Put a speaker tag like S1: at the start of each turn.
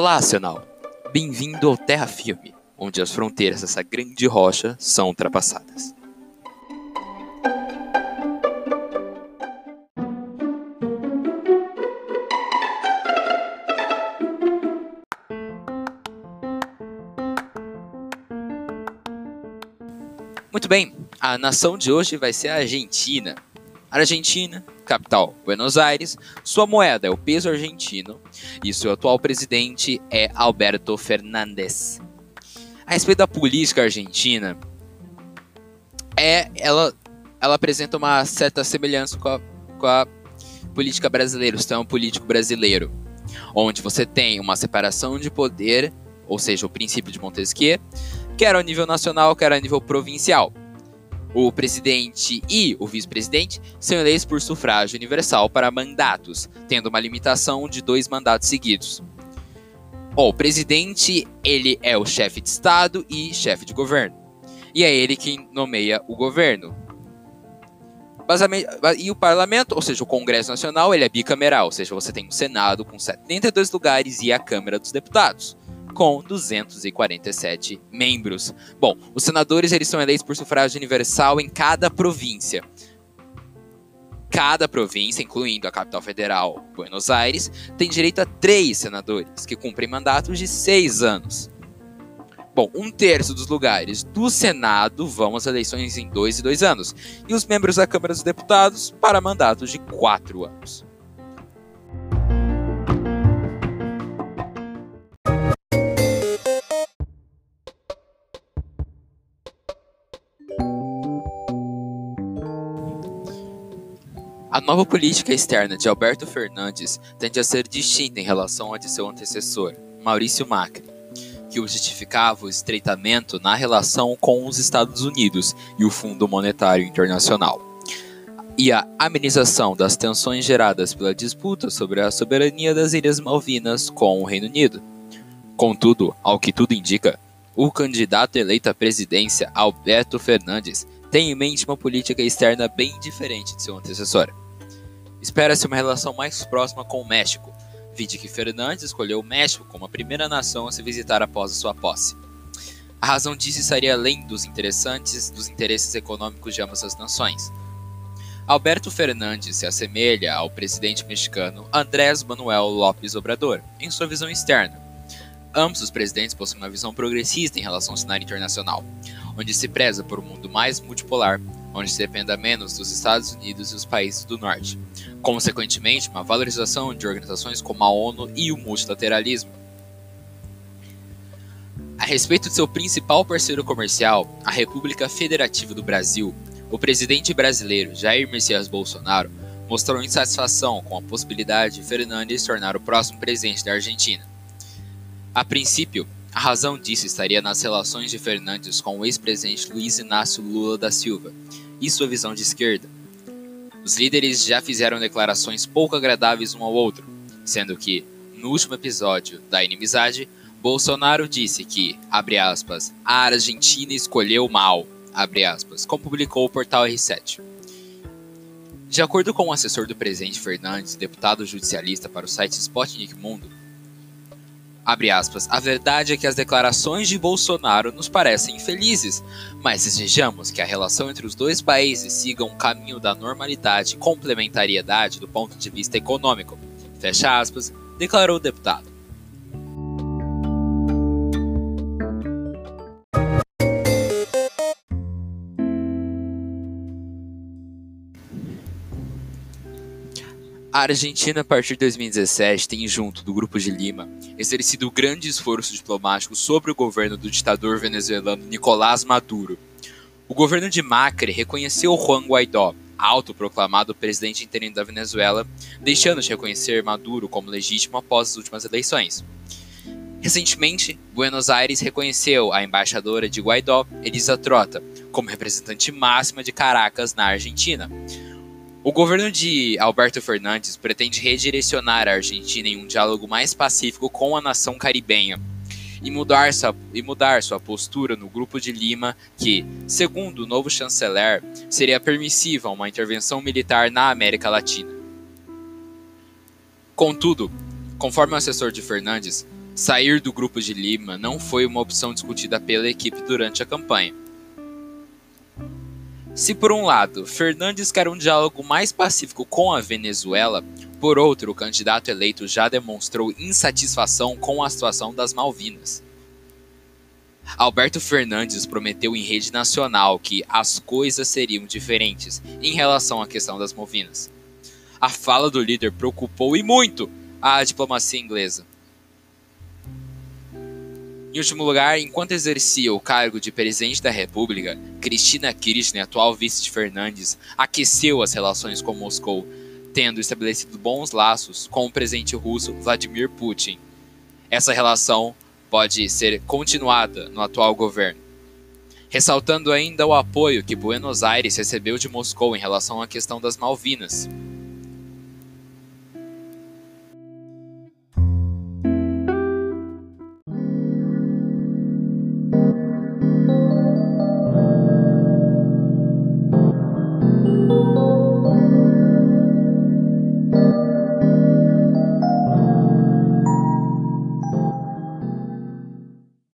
S1: Olá, Nacional! Bem-vindo ao Terra Filme, onde as fronteiras dessa grande rocha são ultrapassadas. Muito bem, a nação de hoje vai ser a Argentina. Argentina, capital Buenos Aires, sua moeda é o peso argentino e seu atual presidente é Alberto Fernandes. A respeito da política argentina, é ela, ela apresenta uma certa semelhança com a, com a política brasileira, o sistema político brasileiro, onde você tem uma separação de poder, ou seja, o princípio de Montesquieu, quer ao nível nacional, quer ao nível provincial. O presidente e o vice-presidente são eleitos por sufrágio universal para mandatos, tendo uma limitação de dois mandatos seguidos. O presidente, ele é o chefe de Estado e chefe de governo. E é ele quem nomeia o governo. E o parlamento, ou seja, o Congresso Nacional, ele é bicameral, ou seja, você tem um Senado com 72 lugares e a Câmara dos Deputados com 247 membros. Bom, os senadores eles são eleitos por sufrágio universal em cada província. Cada província, incluindo a capital federal, Buenos Aires, tem direito a três senadores, que cumprem mandatos de seis anos. Bom, um terço dos lugares do Senado vão às eleições em dois e dois anos, e os membros da Câmara dos Deputados para mandatos de quatro anos. A nova política externa de Alberto Fernandes tende a ser distinta em relação à de seu antecessor, Maurício Macri, que justificava o estreitamento na relação com os Estados Unidos e o Fundo Monetário Internacional, e a amenização das tensões geradas pela disputa sobre a soberania das Ilhas Malvinas com o Reino Unido. Contudo, ao que tudo indica, o candidato eleito à presidência, Alberto Fernandes, tem em mente uma política externa bem diferente de seu antecessor. Espera-se uma relação mais próxima com o México, vide que Fernandes escolheu o México como a primeira nação a se visitar após a sua posse. A razão disso estaria além dos interessantes dos interesses econômicos de ambas as nações. Alberto Fernandes se assemelha ao presidente mexicano Andrés Manuel López Obrador em sua visão externa. Ambos os presidentes possuem uma visão progressista em relação ao cenário internacional, onde se preza por um mundo mais multipolar, onde se dependa menos dos Estados Unidos e os países do Norte. Consequentemente, uma valorização de organizações como a ONU e o multilateralismo. A respeito de seu principal parceiro comercial, a República Federativa do Brasil, o presidente brasileiro Jair Messias Bolsonaro mostrou insatisfação com a possibilidade de Fernandes tornar o próximo presidente da Argentina. A princípio, a razão disso estaria nas relações de Fernandes com o ex-presidente Luiz Inácio Lula da Silva e sua visão de esquerda. Os líderes já fizeram declarações pouco agradáveis um ao outro, sendo que, no último episódio da inimizade, Bolsonaro disse que, abre aspas, a Argentina escolheu mal, abre aspas, como publicou o portal R7. De acordo com o assessor do presidente Fernandes, deputado judicialista para o site Spotnik Mundo, Abre aspas, a verdade é que as declarações de Bolsonaro nos parecem infelizes, mas desejamos que a relação entre os dois países siga um caminho da normalidade e complementariedade do ponto de vista econômico. Fecha aspas, declarou o deputado. A Argentina, a partir de 2017, tem, junto do Grupo de Lima, exercido grande esforço diplomático sobre o governo do ditador venezuelano Nicolás Maduro. O governo de Macri reconheceu Juan Guaidó, autoproclamado presidente interino da Venezuela, deixando de reconhecer Maduro como legítimo após as últimas eleições. Recentemente, Buenos Aires reconheceu a embaixadora de Guaidó, Elisa Trota, como representante máxima de Caracas na Argentina, o governo de Alberto Fernandes pretende redirecionar a Argentina em um diálogo mais pacífico com a nação caribenha e mudar, sua, e mudar sua postura no Grupo de Lima, que, segundo o novo chanceler, seria permissiva uma intervenção militar na América Latina. Contudo, conforme o assessor de Fernandes, Sair do Grupo de Lima não foi uma opção discutida pela equipe durante a campanha. Se por um lado, Fernandes quer um diálogo mais pacífico com a Venezuela, por outro, o candidato eleito já demonstrou insatisfação com a situação das Malvinas. Alberto Fernandes prometeu em rede nacional que as coisas seriam diferentes em relação à questão das Malvinas. A fala do líder preocupou e muito a diplomacia inglesa. Em último lugar, enquanto exercia o cargo de presidente da República, Cristina Kirchner, atual vice de Fernandes, aqueceu as relações com Moscou, tendo estabelecido bons laços com o presidente russo Vladimir Putin. Essa relação pode ser continuada no atual governo. Ressaltando ainda o apoio que Buenos Aires recebeu de Moscou em relação à questão das Malvinas.